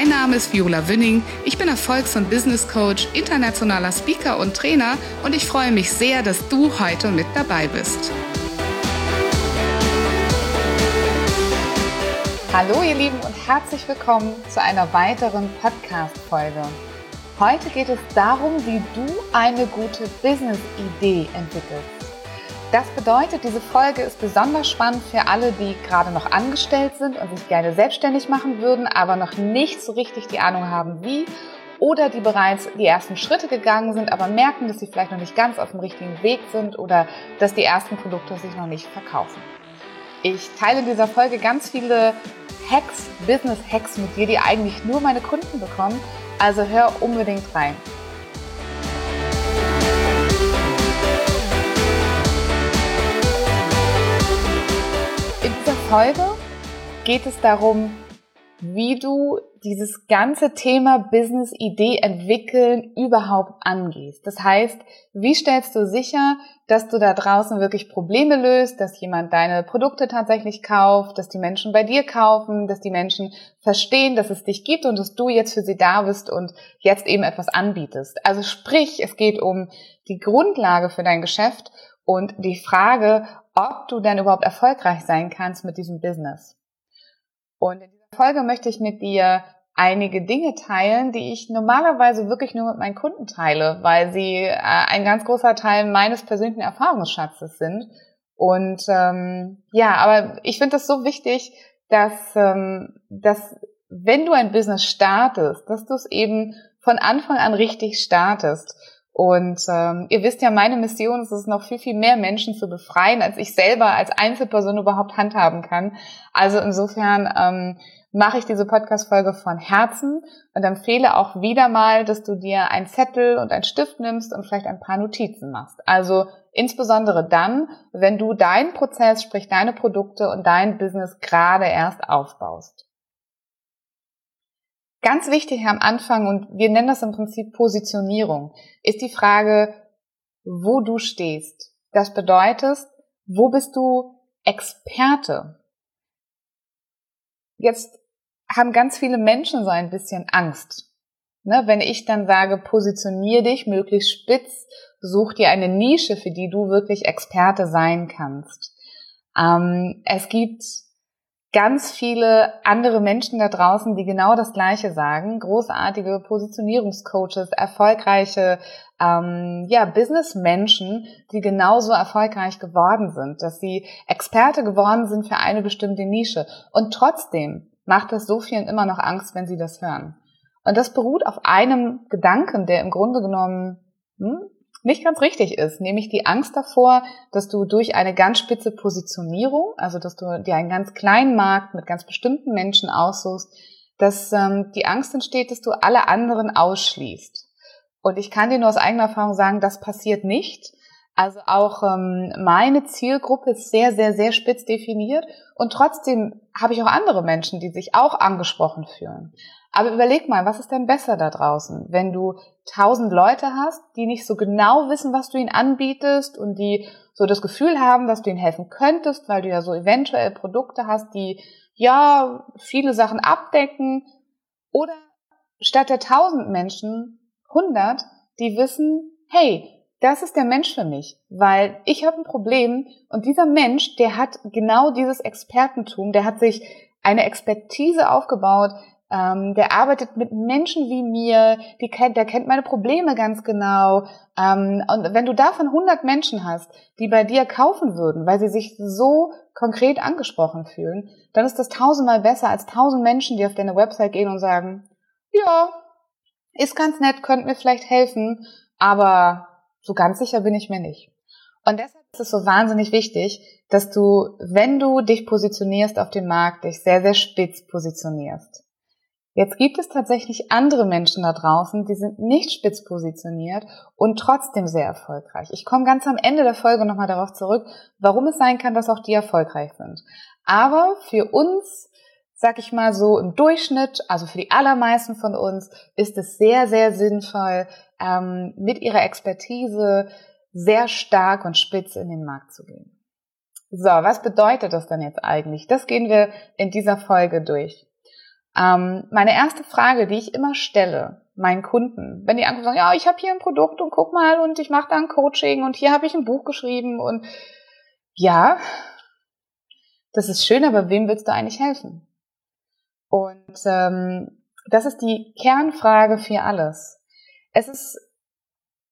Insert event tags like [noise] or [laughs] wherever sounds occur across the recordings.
Mein Name ist Viola Wünning. Ich bin Erfolgs- und Business Coach, internationaler Speaker und Trainer und ich freue mich sehr, dass du heute mit dabei bist. Hallo ihr Lieben und herzlich willkommen zu einer weiteren Podcast-Folge. Heute geht es darum, wie du eine gute Business-Idee entwickelst. Das bedeutet, diese Folge ist besonders spannend für alle, die gerade noch angestellt sind und sich gerne selbstständig machen würden, aber noch nicht so richtig die Ahnung haben, wie oder die bereits die ersten Schritte gegangen sind, aber merken, dass sie vielleicht noch nicht ganz auf dem richtigen Weg sind oder dass die ersten Produkte sich noch nicht verkaufen. Ich teile in dieser Folge ganz viele Hacks, Business Hacks mit dir, die eigentlich nur meine Kunden bekommen. Also hör unbedingt rein. Folge geht es darum, wie du dieses ganze Thema Business Idee entwickeln überhaupt angehst. Das heißt, wie stellst du sicher, dass du da draußen wirklich Probleme löst, dass jemand deine Produkte tatsächlich kauft, dass die Menschen bei dir kaufen, dass die Menschen verstehen, dass es dich gibt und dass du jetzt für sie da bist und jetzt eben etwas anbietest. Also sprich, es geht um die Grundlage für dein Geschäft und die Frage, ob du denn überhaupt erfolgreich sein kannst mit diesem Business. Und in dieser Folge möchte ich mit dir einige Dinge teilen, die ich normalerweise wirklich nur mit meinen Kunden teile, weil sie äh, ein ganz großer Teil meines persönlichen Erfahrungsschatzes sind. Und ähm, ja, aber ich finde das so wichtig, dass, ähm, dass wenn du ein Business startest, dass du es eben von Anfang an richtig startest und ähm, ihr wisst ja, meine Mission ist es, noch viel, viel mehr Menschen zu befreien, als ich selber als Einzelperson überhaupt handhaben kann. Also insofern ähm, mache ich diese Podcast-Folge von Herzen und empfehle auch wieder mal, dass du dir ein Zettel und ein Stift nimmst und vielleicht ein paar Notizen machst. Also insbesondere dann, wenn du deinen Prozess, sprich deine Produkte und dein Business gerade erst aufbaust. Ganz wichtig am Anfang, und wir nennen das im Prinzip Positionierung, ist die Frage, wo du stehst. Das bedeutet, wo bist du Experte? Jetzt haben ganz viele Menschen so ein bisschen Angst. Ne, wenn ich dann sage, positionier dich möglichst spitz, such dir eine Nische, für die du wirklich Experte sein kannst. Ähm, es gibt ganz viele andere Menschen da draußen, die genau das Gleiche sagen. Großartige Positionierungscoaches, erfolgreiche ähm, ja, Businessmenschen, die genauso erfolgreich geworden sind, dass sie Experte geworden sind für eine bestimmte Nische. Und trotzdem macht es so vielen immer noch Angst, wenn sie das hören. Und das beruht auf einem Gedanken, der im Grunde genommen hm, nicht ganz richtig ist, nämlich die Angst davor, dass du durch eine ganz spitze Positionierung, also dass du dir einen ganz kleinen Markt mit ganz bestimmten Menschen aussuchst, dass ähm, die Angst entsteht, dass du alle anderen ausschließt. Und ich kann dir nur aus eigener Erfahrung sagen, das passiert nicht. Also auch ähm, meine Zielgruppe ist sehr, sehr, sehr spitz definiert und trotzdem habe ich auch andere Menschen, die sich auch angesprochen fühlen. Aber überleg mal, was ist denn besser da draußen, wenn du tausend Leute hast, die nicht so genau wissen, was du ihnen anbietest und die so das Gefühl haben, dass du ihnen helfen könntest, weil du ja so eventuell Produkte hast, die ja viele Sachen abdecken. Oder statt der tausend Menschen hundert, die wissen, hey, das ist der Mensch für mich, weil ich habe ein Problem und dieser Mensch, der hat genau dieses Expertentum, der hat sich eine Expertise aufgebaut, ähm, der arbeitet mit Menschen wie mir, die kennt, der kennt meine Probleme ganz genau. Ähm, und wenn du davon 100 Menschen hast, die bei dir kaufen würden, weil sie sich so konkret angesprochen fühlen, dann ist das tausendmal besser als tausend Menschen, die auf deine Website gehen und sagen, ja, ist ganz nett, könnt mir vielleicht helfen, aber so ganz sicher bin ich mir nicht. Und deshalb ist es so wahnsinnig wichtig, dass du, wenn du dich positionierst auf dem Markt, dich sehr, sehr spitz positionierst. Jetzt gibt es tatsächlich andere Menschen da draußen, die sind nicht spitz positioniert und trotzdem sehr erfolgreich. Ich komme ganz am Ende der Folge nochmal darauf zurück, warum es sein kann, dass auch die erfolgreich sind. Aber für uns, sag ich mal so im Durchschnitt, also für die allermeisten von uns, ist es sehr, sehr sinnvoll, ähm, mit ihrer Expertise sehr stark und spitz in den Markt zu gehen. So, was bedeutet das denn jetzt eigentlich? Das gehen wir in dieser Folge durch. Ähm, meine erste Frage, die ich immer stelle, meinen Kunden, wenn die ankommen sagen, ja, ich habe hier ein Produkt und guck mal und ich mache da ein Coaching und hier habe ich ein Buch geschrieben und ja, das ist schön, aber wem willst du eigentlich helfen? Und ähm, das ist die Kernfrage für alles. Es ist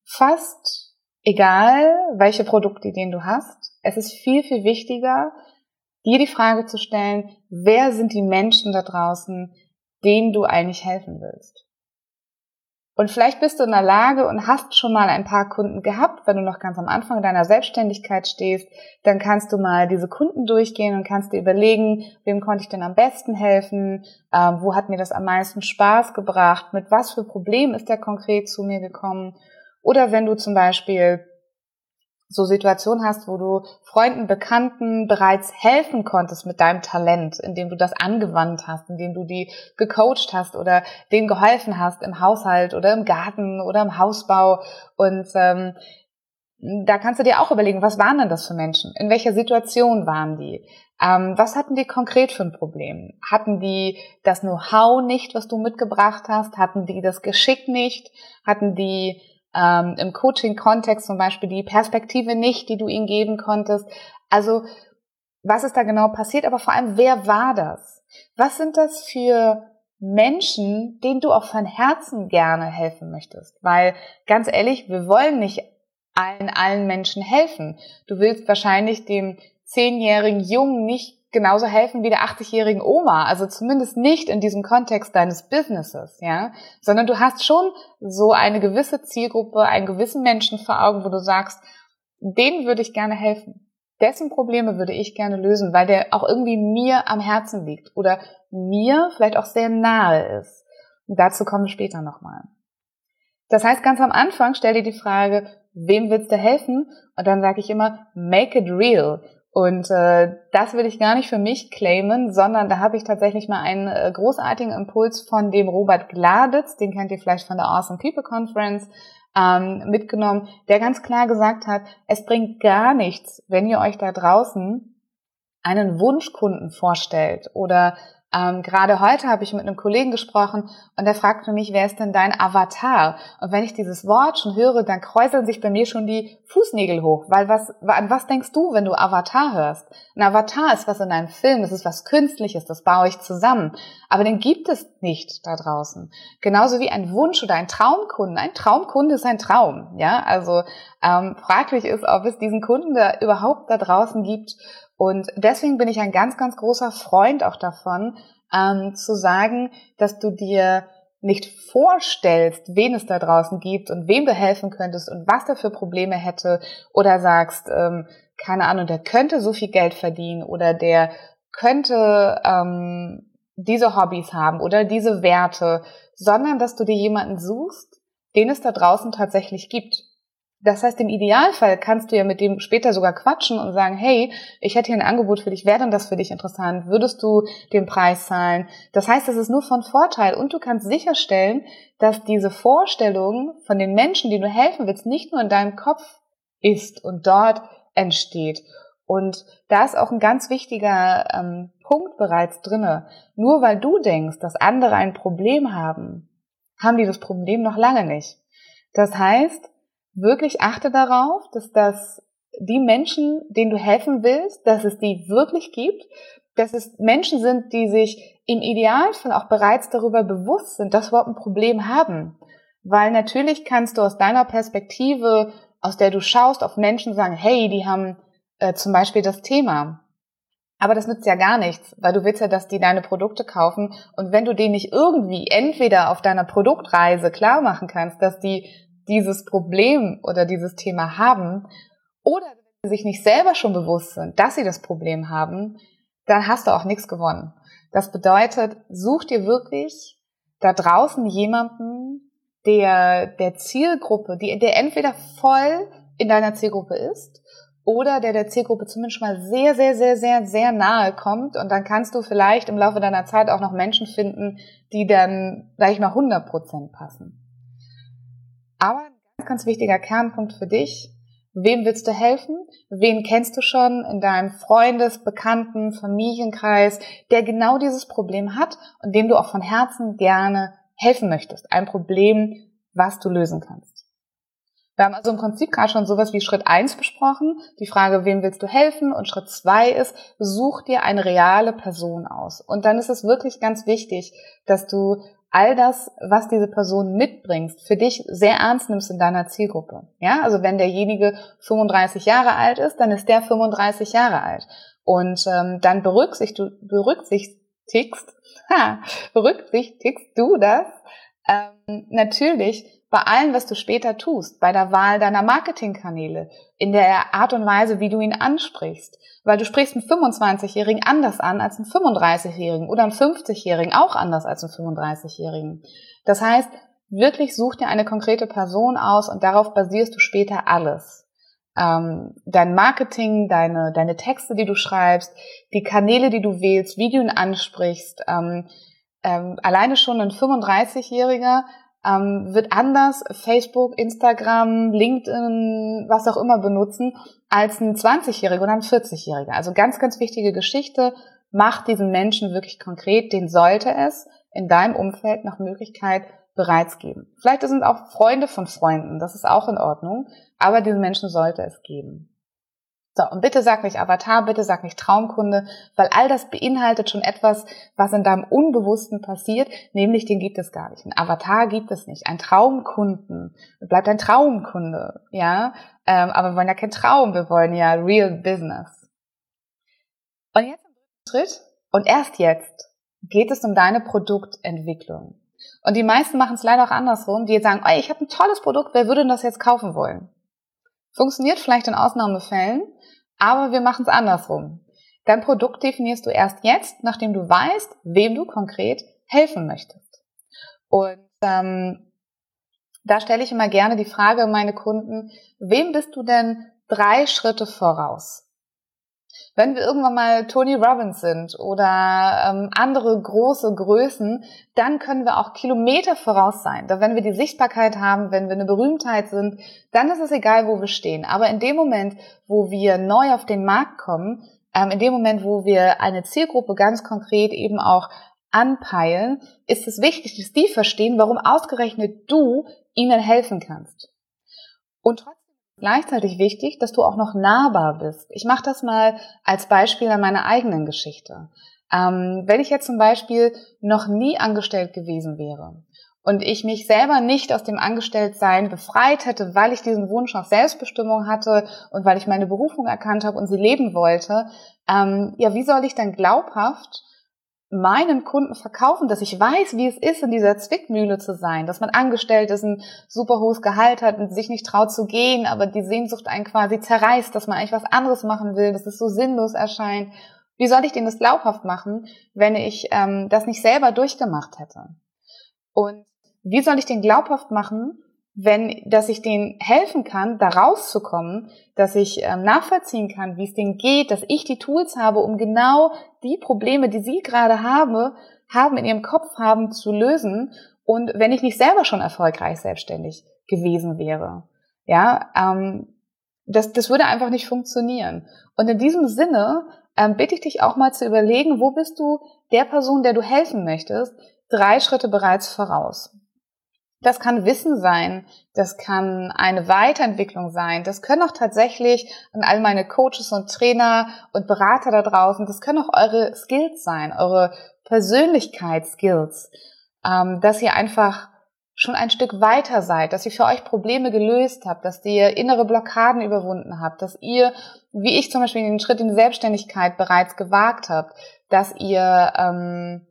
fast egal, welche Produktideen du hast. Es ist viel, viel wichtiger, dir die Frage zu stellen, wer sind die Menschen da draußen, denen du eigentlich helfen willst? Und vielleicht bist du in der Lage und hast schon mal ein paar Kunden gehabt, wenn du noch ganz am Anfang deiner Selbstständigkeit stehst, dann kannst du mal diese Kunden durchgehen und kannst dir überlegen, wem konnte ich denn am besten helfen, äh, wo hat mir das am meisten Spaß gebracht, mit was für Problemen ist der konkret zu mir gekommen. Oder wenn du zum Beispiel so Situationen hast, wo du Freunden, Bekannten bereits helfen konntest mit deinem Talent, indem du das angewandt hast, indem du die gecoacht hast oder denen geholfen hast im Haushalt oder im Garten oder im Hausbau. Und ähm, da kannst du dir auch überlegen, was waren denn das für Menschen? In welcher Situation waren die? Ähm, was hatten die konkret für ein Problem? Hatten die das Know-how nicht, was du mitgebracht hast? Hatten die das Geschick nicht? Hatten die ähm, im Coaching-Kontext zum Beispiel die Perspektive nicht, die du ihnen geben konntest. Also was ist da genau passiert, aber vor allem, wer war das? Was sind das für Menschen, denen du auch von Herzen gerne helfen möchtest? Weil ganz ehrlich, wir wollen nicht allen, allen Menschen helfen. Du willst wahrscheinlich dem zehnjährigen Jungen nicht genauso helfen wie der 80-jährigen Oma, also zumindest nicht in diesem Kontext deines Businesses, ja, sondern du hast schon so eine gewisse Zielgruppe, einen gewissen Menschen vor Augen, wo du sagst, denen würde ich gerne helfen. Dessen Probleme würde ich gerne lösen, weil der auch irgendwie mir am Herzen liegt oder mir vielleicht auch sehr nahe ist. Und dazu kommen wir später nochmal. Das heißt, ganz am Anfang stell dir die Frage, wem willst du helfen? Und dann sage ich immer, make it real. Und äh, das will ich gar nicht für mich claimen, sondern da habe ich tatsächlich mal einen äh, großartigen Impuls von dem Robert Gladitz, den kennt ihr vielleicht von der Awesome People Conference, ähm, mitgenommen, der ganz klar gesagt hat, es bringt gar nichts, wenn ihr euch da draußen einen Wunschkunden vorstellt oder ähm, gerade heute habe ich mit einem Kollegen gesprochen und der fragte mich, wer ist denn dein Avatar? Und wenn ich dieses Wort schon höre, dann kräuseln sich bei mir schon die Fußnägel hoch, weil was, an was denkst du, wenn du Avatar hörst? Ein Avatar ist was in einem Film, das ist was Künstliches, das baue ich zusammen. Aber den gibt es nicht da draußen. Genauso wie ein Wunsch oder ein Traumkunden. Ein Traumkunde ist ein Traum, ja. Also ähm, fraglich ist, ob es diesen Kunden da überhaupt da draußen gibt. Und deswegen bin ich ein ganz, ganz großer Freund auch davon, ähm, zu sagen, dass du dir nicht vorstellst, wen es da draußen gibt und wem du helfen könntest und was er für Probleme hätte oder sagst, ähm, keine Ahnung, der könnte so viel Geld verdienen oder der könnte ähm, diese Hobbys haben oder diese Werte, sondern dass du dir jemanden suchst, den es da draußen tatsächlich gibt. Das heißt, im Idealfall kannst du ja mit dem später sogar quatschen und sagen, hey, ich hätte hier ein Angebot für dich, wäre denn das für dich interessant? Würdest du den Preis zahlen? Das heißt, es ist nur von Vorteil und du kannst sicherstellen, dass diese Vorstellung von den Menschen, die du helfen willst, nicht nur in deinem Kopf ist und dort entsteht. Und da ist auch ein ganz wichtiger ähm, Punkt bereits drinne. Nur weil du denkst, dass andere ein Problem haben, haben die das Problem noch lange nicht. Das heißt, wirklich achte darauf, dass das die Menschen, denen du helfen willst, dass es die wirklich gibt, dass es Menschen sind, die sich im Idealfall auch bereits darüber bewusst sind, dass überhaupt ein Problem haben. Weil natürlich kannst du aus deiner Perspektive, aus der du schaust, auf Menschen sagen, hey, die haben äh, zum Beispiel das Thema. Aber das nützt ja gar nichts, weil du willst ja, dass die deine Produkte kaufen. Und wenn du denen nicht irgendwie entweder auf deiner Produktreise klar machen kannst, dass die dieses Problem oder dieses Thema haben Oder wenn sie sich nicht selber schon bewusst sind, dass sie das Problem haben, dann hast du auch nichts gewonnen. Das bedeutet, such dir wirklich da draußen jemanden, der der Zielgruppe, die, der entweder voll in deiner Zielgruppe ist oder der der Zielgruppe zumindest mal sehr, sehr, sehr, sehr, sehr nahe kommt und dann kannst du vielleicht im Laufe deiner Zeit auch noch Menschen finden, die dann, sag ich mal, 100 Prozent passen. Aber ein ganz, ganz wichtiger Kernpunkt für dich, wem willst du helfen? Wen kennst du schon in deinem Freundes-, Bekannten-, Familienkreis, der genau dieses Problem hat und dem du auch von Herzen gerne helfen möchtest? Ein Problem, was du lösen kannst. Wir haben also im Prinzip gerade schon sowas wie Schritt eins besprochen, die Frage, wem willst du helfen? Und Schritt zwei ist, such dir eine reale Person aus. Und dann ist es wirklich ganz wichtig, dass du all das, was diese Person mitbringt, für dich sehr ernst nimmst in deiner Zielgruppe. Ja, also wenn derjenige 35 Jahre alt ist, dann ist der 35 Jahre alt. Und ähm, dann berücksichtigst, berücksichtigst, [laughs] ha, berücksichtigst du das ähm, natürlich bei allem, was du später tust, bei der Wahl deiner Marketingkanäle, in der Art und Weise, wie du ihn ansprichst. Weil du sprichst einen 25-Jährigen anders an als einen 35-Jährigen oder einen 50-Jährigen auch anders als einen 35-Jährigen. Das heißt, wirklich such dir eine konkrete Person aus und darauf basierst du später alles. Ähm, dein Marketing, deine, deine Texte, die du schreibst, die Kanäle, die du wählst, wie du ihn ansprichst. Ähm, ähm, alleine schon ein 35-Jähriger ähm, wird anders Facebook, Instagram, LinkedIn, was auch immer benutzen, als ein 20-Jähriger oder ein 40-Jähriger. Also ganz, ganz wichtige Geschichte. Mach diesen Menschen wirklich konkret, den sollte es in deinem Umfeld nach Möglichkeit bereits geben. Vielleicht sind auch Freunde von Freunden, das ist auch in Ordnung, aber diesen Menschen sollte es geben. So, und bitte sag nicht Avatar, bitte sag nicht Traumkunde, weil all das beinhaltet schon etwas, was in deinem Unbewussten passiert, nämlich den gibt es gar nicht. Ein Avatar gibt es nicht. Ein Traumkunden bleibt ein Traumkunde, ja. Ähm, aber wir wollen ja kein Traum, wir wollen ja Real Business. Und jetzt im Schritt, und erst jetzt, geht es um deine Produktentwicklung. Und die meisten machen es leider auch andersrum, die jetzt sagen, oh, ich habe ein tolles Produkt, wer würde denn das jetzt kaufen wollen? Funktioniert vielleicht in Ausnahmefällen, aber wir machen es andersrum. Dein Produkt definierst du erst jetzt, nachdem du weißt, wem du konkret helfen möchtest. Und ähm, da stelle ich immer gerne die Frage meine Kunden, wem bist du denn drei Schritte voraus? Wenn wir irgendwann mal Tony Robbins sind oder ähm, andere große Größen, dann können wir auch Kilometer voraus sein. Da wenn wir die Sichtbarkeit haben, wenn wir eine Berühmtheit sind, dann ist es egal, wo wir stehen. Aber in dem Moment, wo wir neu auf den Markt kommen, ähm, in dem Moment, wo wir eine Zielgruppe ganz konkret eben auch anpeilen, ist es wichtig, dass die verstehen, warum ausgerechnet du ihnen helfen kannst. Und trotzdem gleichzeitig wichtig, dass du auch noch nahbar bist. Ich mache das mal als Beispiel an meiner eigenen Geschichte. Ähm, wenn ich jetzt zum Beispiel noch nie angestellt gewesen wäre und ich mich selber nicht aus dem Angestelltsein befreit hätte, weil ich diesen Wunsch auf Selbstbestimmung hatte und weil ich meine Berufung erkannt habe und sie leben wollte, ähm, ja, wie soll ich dann glaubhaft meinen Kunden verkaufen, dass ich weiß, wie es ist, in dieser Zwickmühle zu sein, dass man angestellt ist, ein super hohes Gehalt hat und sich nicht traut zu gehen, aber die Sehnsucht einen quasi zerreißt, dass man eigentlich was anderes machen will, dass es so sinnlos erscheint. Wie soll ich denen das glaubhaft machen, wenn ich ähm, das nicht selber durchgemacht hätte? Und wie soll ich den glaubhaft machen, wenn, dass ich denen helfen kann, da rauszukommen, dass ich ähm, nachvollziehen kann, wie es denen geht, dass ich die Tools habe, um genau die Probleme, die sie gerade habe, haben in ihrem Kopf haben, zu lösen. Und wenn ich nicht selber schon erfolgreich selbstständig gewesen wäre, ja, ähm, das, das würde einfach nicht funktionieren. Und in diesem Sinne ähm, bitte ich dich auch mal zu überlegen, wo bist du der Person, der du helfen möchtest, drei Schritte bereits voraus. Das kann Wissen sein, das kann eine Weiterentwicklung sein, das können auch tatsächlich an all meine Coaches und Trainer und Berater da draußen, das können auch eure Skills sein, eure Persönlichkeitsskills, ähm, dass ihr einfach schon ein Stück weiter seid, dass ihr für euch Probleme gelöst habt, dass ihr innere Blockaden überwunden habt, dass ihr, wie ich zum Beispiel, den Schritt in die Selbstständigkeit bereits gewagt habt, dass ihr ähm,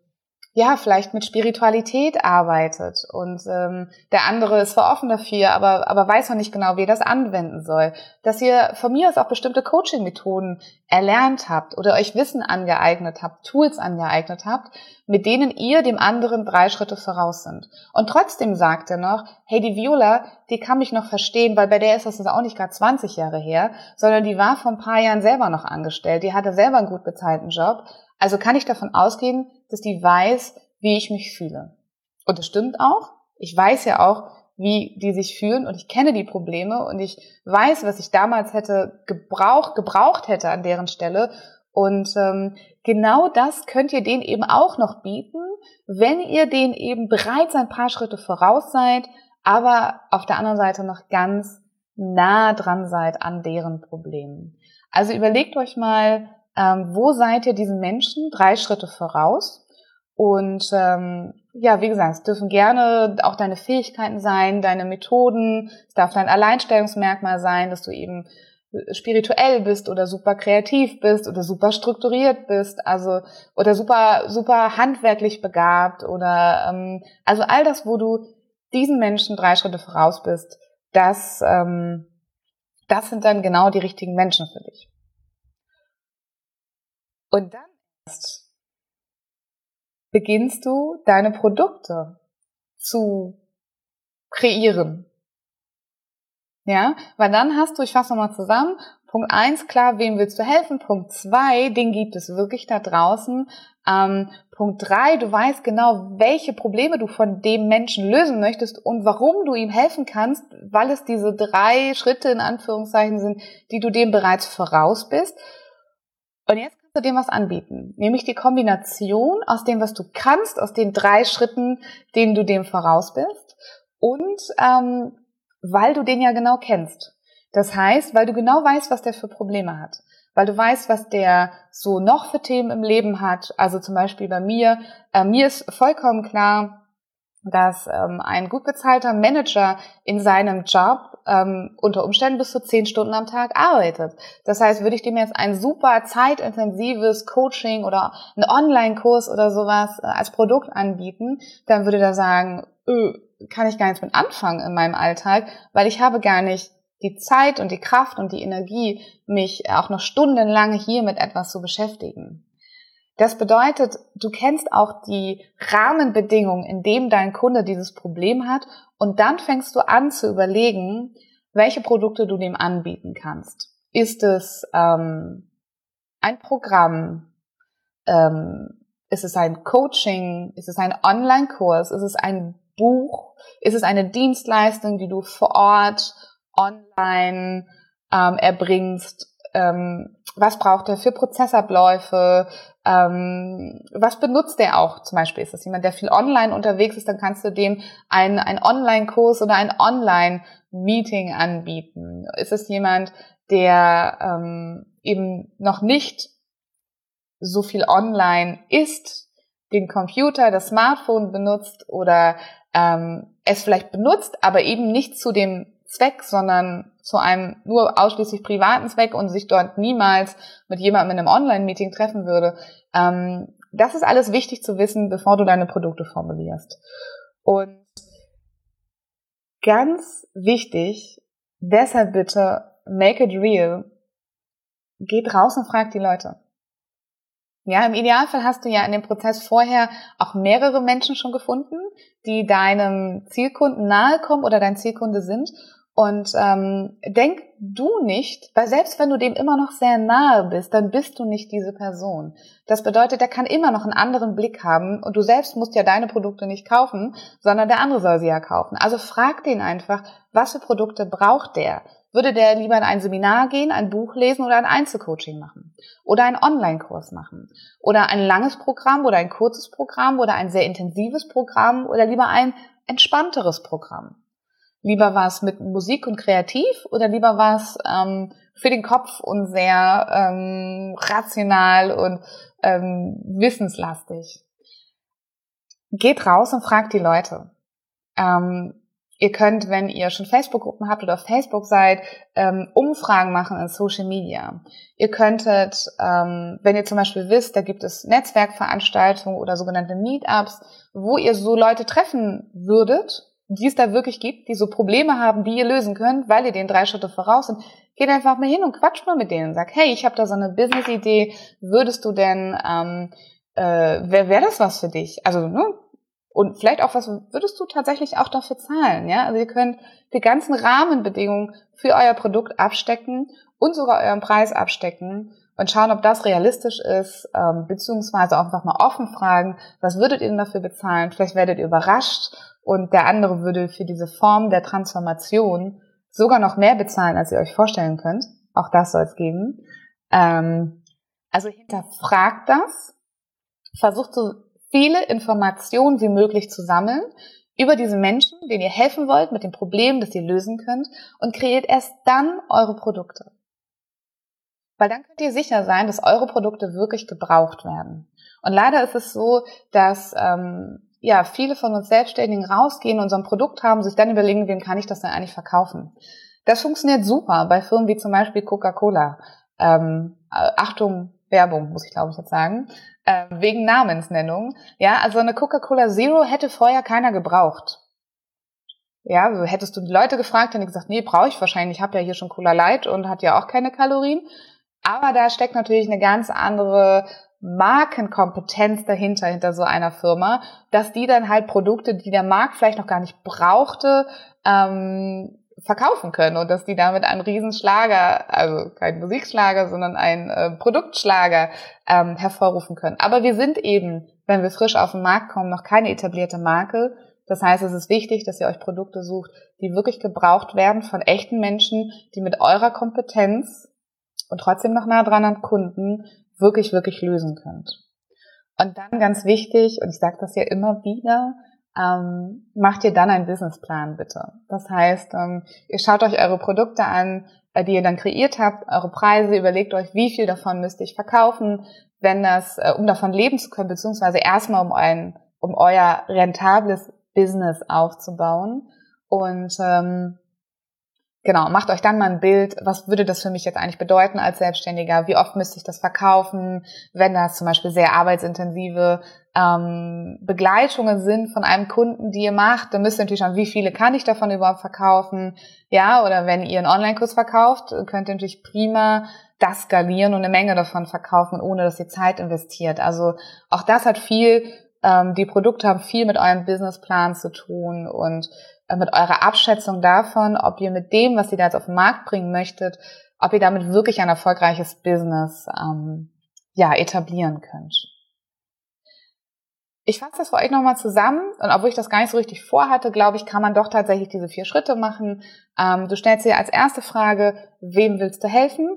ja, vielleicht mit Spiritualität arbeitet und ähm, der andere ist zwar offen dafür, aber, aber weiß noch nicht genau, wie er das anwenden soll. Dass ihr von mir aus auch bestimmte Coaching-Methoden erlernt habt oder euch Wissen angeeignet habt, Tools angeeignet habt, mit denen ihr dem anderen drei Schritte voraus sind. Und trotzdem sagt er noch, hey, die Viola, die kann mich noch verstehen, weil bei der ist das auch nicht gerade 20 Jahre her, sondern die war vor ein paar Jahren selber noch angestellt, die hatte selber einen gut bezahlten Job. Also kann ich davon ausgehen, dass die weiß, wie ich mich fühle. Und das stimmt auch. Ich weiß ja auch, wie die sich fühlen und ich kenne die Probleme und ich weiß, was ich damals hätte gebraucht, gebraucht hätte an deren Stelle. Und ähm, genau das könnt ihr denen eben auch noch bieten, wenn ihr denen eben bereits ein paar Schritte voraus seid, aber auf der anderen Seite noch ganz nah dran seid an deren Problemen. Also überlegt euch mal, ähm, wo seid ihr diesen Menschen drei Schritte voraus? Und ähm, ja, wie gesagt, es dürfen gerne auch deine Fähigkeiten sein, deine Methoden, es darf dein Alleinstellungsmerkmal sein, dass du eben spirituell bist oder super kreativ bist oder super strukturiert bist, also oder super super handwerklich begabt oder ähm, also all das, wo du diesen Menschen drei Schritte voraus bist, das ähm, das sind dann genau die richtigen Menschen für dich. Und dann erst beginnst du deine Produkte zu kreieren. Ja, weil dann hast du, ich fasse nochmal zusammen, Punkt eins, klar, wem willst du helfen? Punkt zwei, den gibt es wirklich da draußen. Ähm, Punkt drei, du weißt genau, welche Probleme du von dem Menschen lösen möchtest und warum du ihm helfen kannst, weil es diese drei Schritte in Anführungszeichen sind, die du dem bereits voraus bist. Und jetzt du dem was anbieten, nämlich die Kombination aus dem, was du kannst, aus den drei Schritten, denen du dem voraus bist und ähm, weil du den ja genau kennst. Das heißt, weil du genau weißt, was der für Probleme hat, weil du weißt, was der so noch für Themen im Leben hat. Also zum Beispiel bei mir, äh, mir ist vollkommen klar, dass ähm, ein gut bezahlter Manager in seinem Job ähm, unter Umständen bis zu zehn Stunden am Tag arbeitet. Das heißt, würde ich dem jetzt ein super zeitintensives Coaching oder einen Online-Kurs oder sowas äh, als Produkt anbieten, dann würde er sagen, öh, kann ich gar nichts mit anfangen in meinem Alltag, weil ich habe gar nicht die Zeit und die Kraft und die Energie, mich auch noch stundenlang hier mit etwas zu beschäftigen. Das bedeutet, du kennst auch die Rahmenbedingungen, in dem dein Kunde dieses Problem hat und dann fängst du an zu überlegen, welche Produkte du dem anbieten kannst. Ist es ähm, ein Programm? Ähm, ist es ein Coaching? Ist es ein Online-Kurs? Ist es ein Buch? Ist es eine Dienstleistung, die du vor Ort, online ähm, erbringst? Ähm, was braucht er für Prozessabläufe? Ähm, was benutzt er auch? Zum Beispiel ist das jemand, der viel online unterwegs ist, dann kannst du dem einen, Online-Kurs oder ein Online-Meeting anbieten. Ist es jemand, der ähm, eben noch nicht so viel online ist, den Computer, das Smartphone benutzt oder ähm, es vielleicht benutzt, aber eben nicht zu dem Zweck, sondern zu einem nur ausschließlich privaten Zweck und sich dort niemals mit jemandem in einem Online-Meeting treffen würde. Ähm, das ist alles wichtig zu wissen, bevor du deine Produkte formulierst. Und ganz wichtig, deshalb bitte make it real. Geht raus und fragt die Leute. Ja, im Idealfall hast du ja in dem Prozess vorher auch mehrere Menschen schon gefunden, die deinem Zielkunden nahe kommen oder dein Zielkunde sind. Und ähm, denk du nicht, weil selbst wenn du dem immer noch sehr nahe bist, dann bist du nicht diese Person. Das bedeutet, er kann immer noch einen anderen Blick haben und du selbst musst ja deine Produkte nicht kaufen, sondern der andere soll sie ja kaufen. Also frag den einfach, was für Produkte braucht der? Würde der lieber in ein Seminar gehen, ein Buch lesen oder ein Einzelcoaching machen? Oder einen Online-Kurs machen? Oder ein langes Programm oder ein kurzes Programm oder ein sehr intensives Programm oder lieber ein entspannteres Programm? Lieber was mit Musik und kreativ oder lieber was ähm, für den Kopf und sehr ähm, rational und ähm, wissenslastig? Geht raus und fragt die Leute. Ähm, Ihr könnt, wenn ihr schon Facebook-Gruppen habt oder auf Facebook seid, ähm, Umfragen machen in Social Media. Ihr könntet, ähm, wenn ihr zum Beispiel wisst, da gibt es Netzwerkveranstaltungen oder sogenannte Meetups, wo ihr so Leute treffen würdet, die es da wirklich gibt, die so Probleme haben, die ihr lösen könnt, weil ihr den drei Schritte voraus sind, geht einfach mal hin und quatscht mal mit denen. Sagt, hey, ich habe da so eine Business-Idee, würdest du denn, ähm, äh, wäre wär das was für dich? Also, ne, und vielleicht auch, was würdest du tatsächlich auch dafür zahlen? Ja, also ihr könnt die ganzen Rahmenbedingungen für euer Produkt abstecken und sogar euren Preis abstecken und schauen, ob das realistisch ist, ähm, beziehungsweise auch einfach mal offen fragen, was würdet ihr denn dafür bezahlen? Vielleicht werdet ihr überrascht und der andere würde für diese Form der Transformation sogar noch mehr bezahlen, als ihr euch vorstellen könnt. Auch das soll es geben. Ähm, also hinterfragt das, versucht so viele Informationen wie möglich zu sammeln über diese Menschen, denen ihr helfen wollt mit dem Problem, das ihr lösen könnt und kreiert erst dann eure Produkte. Weil dann könnt ihr sicher sein, dass eure Produkte wirklich gebraucht werden. Und leider ist es so, dass ähm, ja viele von uns Selbstständigen rausgehen und so ein Produkt haben, sich dann überlegen, wem kann ich das denn eigentlich verkaufen. Das funktioniert super bei Firmen wie zum Beispiel Coca-Cola. Ähm, Achtung, Werbung, muss ich glaube ich jetzt sagen äh, wegen Namensnennung. Ja, also eine Coca-Cola Zero hätte vorher keiner gebraucht. Ja, also hättest du die Leute gefragt, dann hätte gesagt, nee, brauche ich wahrscheinlich, ich habe ja hier schon Cola Light und hat ja auch keine Kalorien. Aber da steckt natürlich eine ganz andere Markenkompetenz dahinter, hinter so einer Firma, dass die dann halt Produkte, die der Markt vielleicht noch gar nicht brauchte, ähm, verkaufen können und dass die damit einen Riesenschlager, also kein Musikschlager, sondern einen äh, Produktschlager ähm, hervorrufen können. Aber wir sind eben, wenn wir frisch auf den Markt kommen, noch keine etablierte Marke. Das heißt, es ist wichtig, dass ihr euch Produkte sucht, die wirklich gebraucht werden von echten Menschen, die mit eurer Kompetenz und trotzdem noch nah dran an Kunden wirklich, wirklich lösen könnt. Und dann ganz wichtig, und ich sage das ja immer wieder, ähm, macht ihr dann einen Businessplan bitte. Das heißt, ähm, ihr schaut euch eure Produkte an, äh, die ihr dann kreiert habt, eure Preise, überlegt euch, wie viel davon müsst ich verkaufen, wenn das, äh, um davon leben zu können, beziehungsweise erstmal um ein, um euer rentables Business aufzubauen. Und ähm, Genau, macht euch dann mal ein Bild, was würde das für mich jetzt eigentlich bedeuten als Selbstständiger? Wie oft müsste ich das verkaufen, wenn das zum Beispiel sehr arbeitsintensive ähm, Begleitungen sind von einem Kunden, die ihr macht, dann müsst ihr natürlich schauen, wie viele kann ich davon überhaupt verkaufen? Ja, oder wenn ihr einen Online-Kurs verkauft, könnt ihr natürlich prima das skalieren und eine Menge davon verkaufen, ohne dass ihr Zeit investiert. Also auch das hat viel, ähm, die Produkte haben viel mit eurem Businessplan zu tun und mit eurer Abschätzung davon, ob ihr mit dem, was ihr da jetzt auf den Markt bringen möchtet, ob ihr damit wirklich ein erfolgreiches Business ähm, ja, etablieren könnt. Ich fasse das für euch nochmal zusammen und obwohl ich das gar nicht so richtig vorhatte, glaube ich, kann man doch tatsächlich diese vier Schritte machen. Ähm, du stellst dir als erste Frage, wem willst du helfen?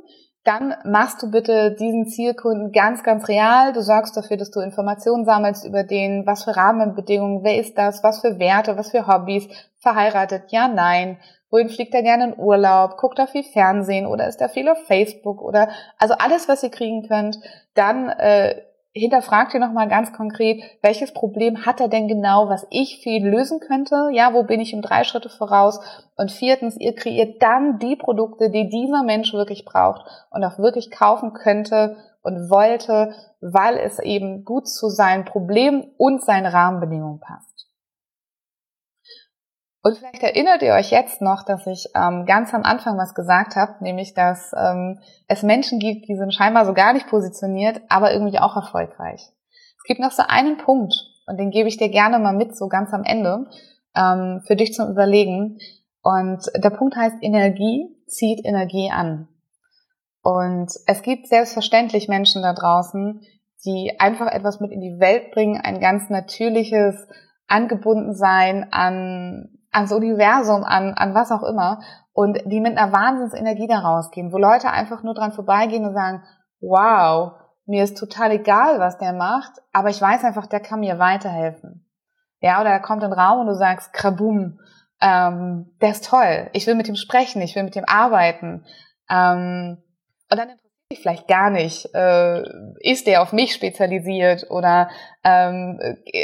Dann machst du bitte diesen Zielkunden ganz, ganz real. Du sorgst dafür, dass du Informationen sammelst über den, was für Rahmenbedingungen, wer ist das, was für Werte, was für Hobbys, verheiratet, ja, nein, wohin fliegt er gerne in Urlaub, guckt er viel Fernsehen oder ist er viel auf Facebook oder also alles, was ihr kriegen könnt, dann äh, hinterfragt ihr nochmal ganz konkret, welches Problem hat er denn genau, was ich für ihn lösen könnte? Ja, wo bin ich um drei Schritte voraus? Und viertens, ihr kreiert dann die Produkte, die dieser Mensch wirklich braucht und auch wirklich kaufen könnte und wollte, weil es eben gut zu seinem Problem und seinen Rahmenbedingungen passt. Und vielleicht erinnert ihr euch jetzt noch, dass ich ähm, ganz am Anfang was gesagt habe, nämlich dass ähm, es Menschen gibt, die sind scheinbar so gar nicht positioniert, aber irgendwie auch erfolgreich. Es gibt noch so einen Punkt, und den gebe ich dir gerne mal mit, so ganz am Ende, ähm, für dich zum Überlegen. Und der Punkt heißt, Energie zieht Energie an. Und es gibt selbstverständlich Menschen da draußen, die einfach etwas mit in die Welt bringen, ein ganz natürliches Angebundensein an ans Universum, an, an was auch immer und die mit einer Wahnsinnsenergie da rausgehen, wo Leute einfach nur dran vorbeigehen und sagen, wow, mir ist total egal, was der macht, aber ich weiß einfach, der kann mir weiterhelfen. Ja, oder er kommt in den Raum und du sagst, krabum, ähm, der ist toll, ich will mit ihm sprechen, ich will mit ihm arbeiten. Ähm, und dann interessiert mich vielleicht gar nicht, äh, ist der auf mich spezialisiert oder ähm,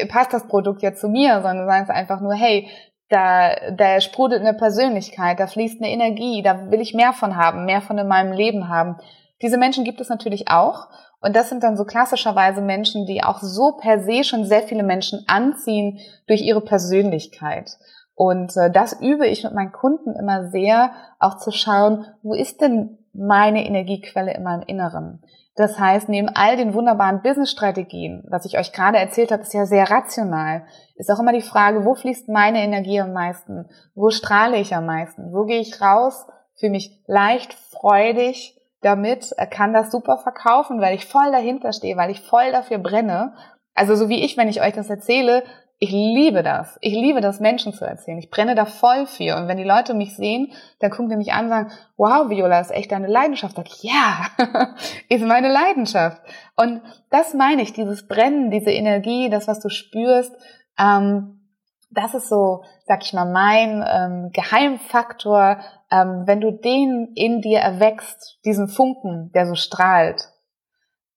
passt das Produkt jetzt zu mir, sondern du sagst einfach nur, hey, da, da sprudelt eine Persönlichkeit, da fließt eine Energie, da will ich mehr von haben, mehr von in meinem Leben haben. Diese Menschen gibt es natürlich auch. Und das sind dann so klassischerweise Menschen, die auch so per se schon sehr viele Menschen anziehen durch ihre Persönlichkeit. Und äh, das übe ich mit meinen Kunden immer sehr, auch zu schauen, wo ist denn meine Energiequelle in meinem Inneren? Das heißt, neben all den wunderbaren Business-Strategien, was ich euch gerade erzählt habe, ist ja sehr rational, ist auch immer die Frage, wo fließt meine Energie am meisten? Wo strahle ich am meisten? Wo gehe ich raus? Fühle mich leicht, freudig damit, kann das super verkaufen, weil ich voll dahinter stehe, weil ich voll dafür brenne. Also so wie ich, wenn ich euch das erzähle, ich liebe das. Ich liebe das, Menschen zu erzählen. Ich brenne da voll für. Und wenn die Leute mich sehen, dann gucken die mich an und sagen, wow, Viola, ist echt deine Leidenschaft. Sag ich, ja, [laughs] ist meine Leidenschaft. Und das meine ich, dieses Brennen, diese Energie, das, was du spürst, ähm, das ist so, sag ich mal, mein ähm, Geheimfaktor. Ähm, wenn du den in dir erwächst, diesen Funken, der so strahlt,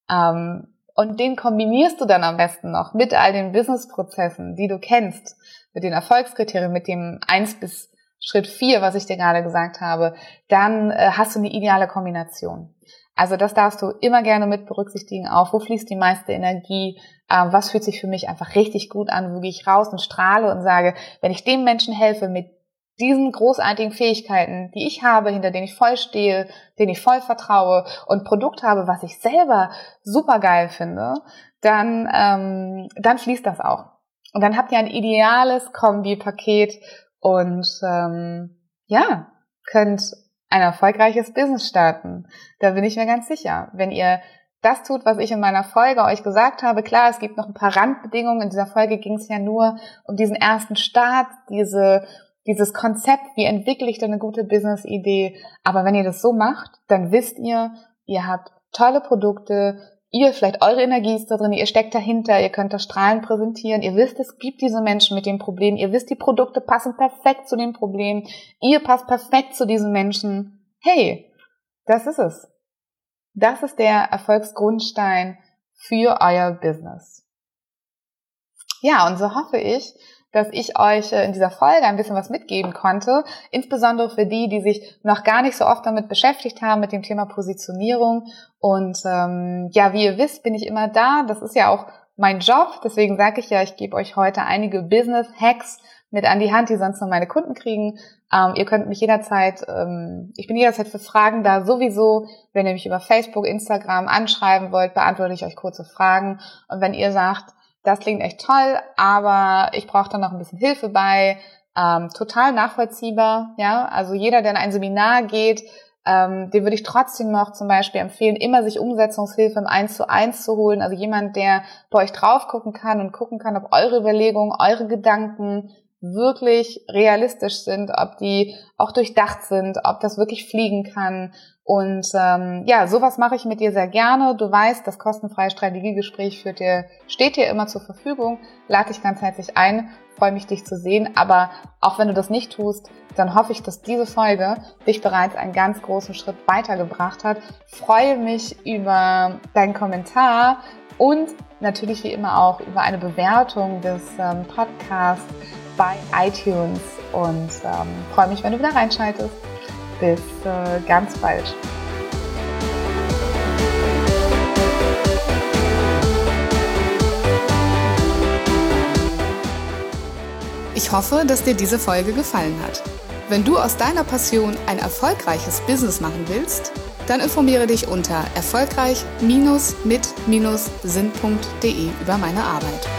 ähm, und den kombinierst du dann am besten noch mit all den Businessprozessen, die du kennst, mit den Erfolgskriterien, mit dem 1 bis Schritt 4, was ich dir gerade gesagt habe, dann äh, hast du eine ideale Kombination. Also das darfst du immer gerne mit berücksichtigen, auch wo fließt die meiste Energie, äh, was fühlt sich für mich einfach richtig gut an, wo gehe ich raus und strahle und sage, wenn ich dem Menschen helfe mit diesen großartigen Fähigkeiten, die ich habe, hinter denen ich voll stehe, denen ich voll vertraue und Produkt habe, was ich selber super geil finde, dann, ähm, dann fließt das auch. Und dann habt ihr ein ideales Kombi-Paket und ähm, ja, könnt ein erfolgreiches Business starten. Da bin ich mir ganz sicher. Wenn ihr das tut, was ich in meiner Folge euch gesagt habe. Klar, es gibt noch ein paar Randbedingungen. In dieser Folge ging es ja nur um diesen ersten Start, diese dieses Konzept, wie entwickle ich denn eine gute Business-Idee. Aber wenn ihr das so macht, dann wisst ihr, ihr habt tolle Produkte, ihr vielleicht eure Energie ist da drin, ihr steckt dahinter, ihr könnt das Strahlen präsentieren, ihr wisst, es gibt diese Menschen mit dem Problem, ihr wisst, die Produkte passen perfekt zu dem Problem, ihr passt perfekt zu diesen Menschen. Hey, das ist es. Das ist der Erfolgsgrundstein für euer Business. Ja, und so hoffe ich, dass ich euch äh, in dieser Folge ein bisschen was mitgeben konnte, insbesondere für die, die sich noch gar nicht so oft damit beschäftigt haben, mit dem Thema Positionierung. Und ähm, ja, wie ihr wisst, bin ich immer da. Das ist ja auch mein Job. Deswegen sage ich ja, ich gebe euch heute einige Business-Hacks mit an die Hand, die sonst nur meine Kunden kriegen. Ähm, ihr könnt mich jederzeit, ähm, ich bin jederzeit für Fragen da sowieso. Wenn ihr mich über Facebook, Instagram anschreiben wollt, beantworte ich euch kurze Fragen. Und wenn ihr sagt, das klingt echt toll, aber ich brauche da noch ein bisschen Hilfe bei. Ähm, total nachvollziehbar, ja. Also jeder, der in ein Seminar geht, ähm, dem würde ich trotzdem noch zum Beispiel empfehlen, immer sich Umsetzungshilfe im Eins zu eins zu holen. Also jemand, der bei euch drauf gucken kann und gucken kann, ob eure Überlegungen, eure Gedanken wirklich realistisch sind, ob die auch durchdacht sind, ob das wirklich fliegen kann. Und ähm, ja, sowas mache ich mit dir sehr gerne. Du weißt, das kostenfreie Strategiegespräch führt dir, steht dir immer zur Verfügung. Lade dich ganz herzlich ein. Freue mich, dich zu sehen. Aber auch wenn du das nicht tust, dann hoffe ich, dass diese Folge dich bereits einen ganz großen Schritt weitergebracht hat. Freue mich über deinen Kommentar und natürlich wie immer auch über eine Bewertung des ähm, Podcasts bei iTunes und ähm, freue mich, wenn du wieder reinschaltest. Bis äh, ganz bald. Ich hoffe, dass dir diese Folge gefallen hat. Wenn du aus deiner Passion ein erfolgreiches Business machen willst, dann informiere dich unter erfolgreich-mit-sinn.de über meine Arbeit.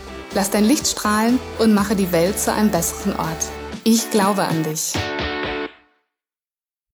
Lass dein Licht strahlen und mache die Welt zu einem besseren Ort. Ich glaube an dich.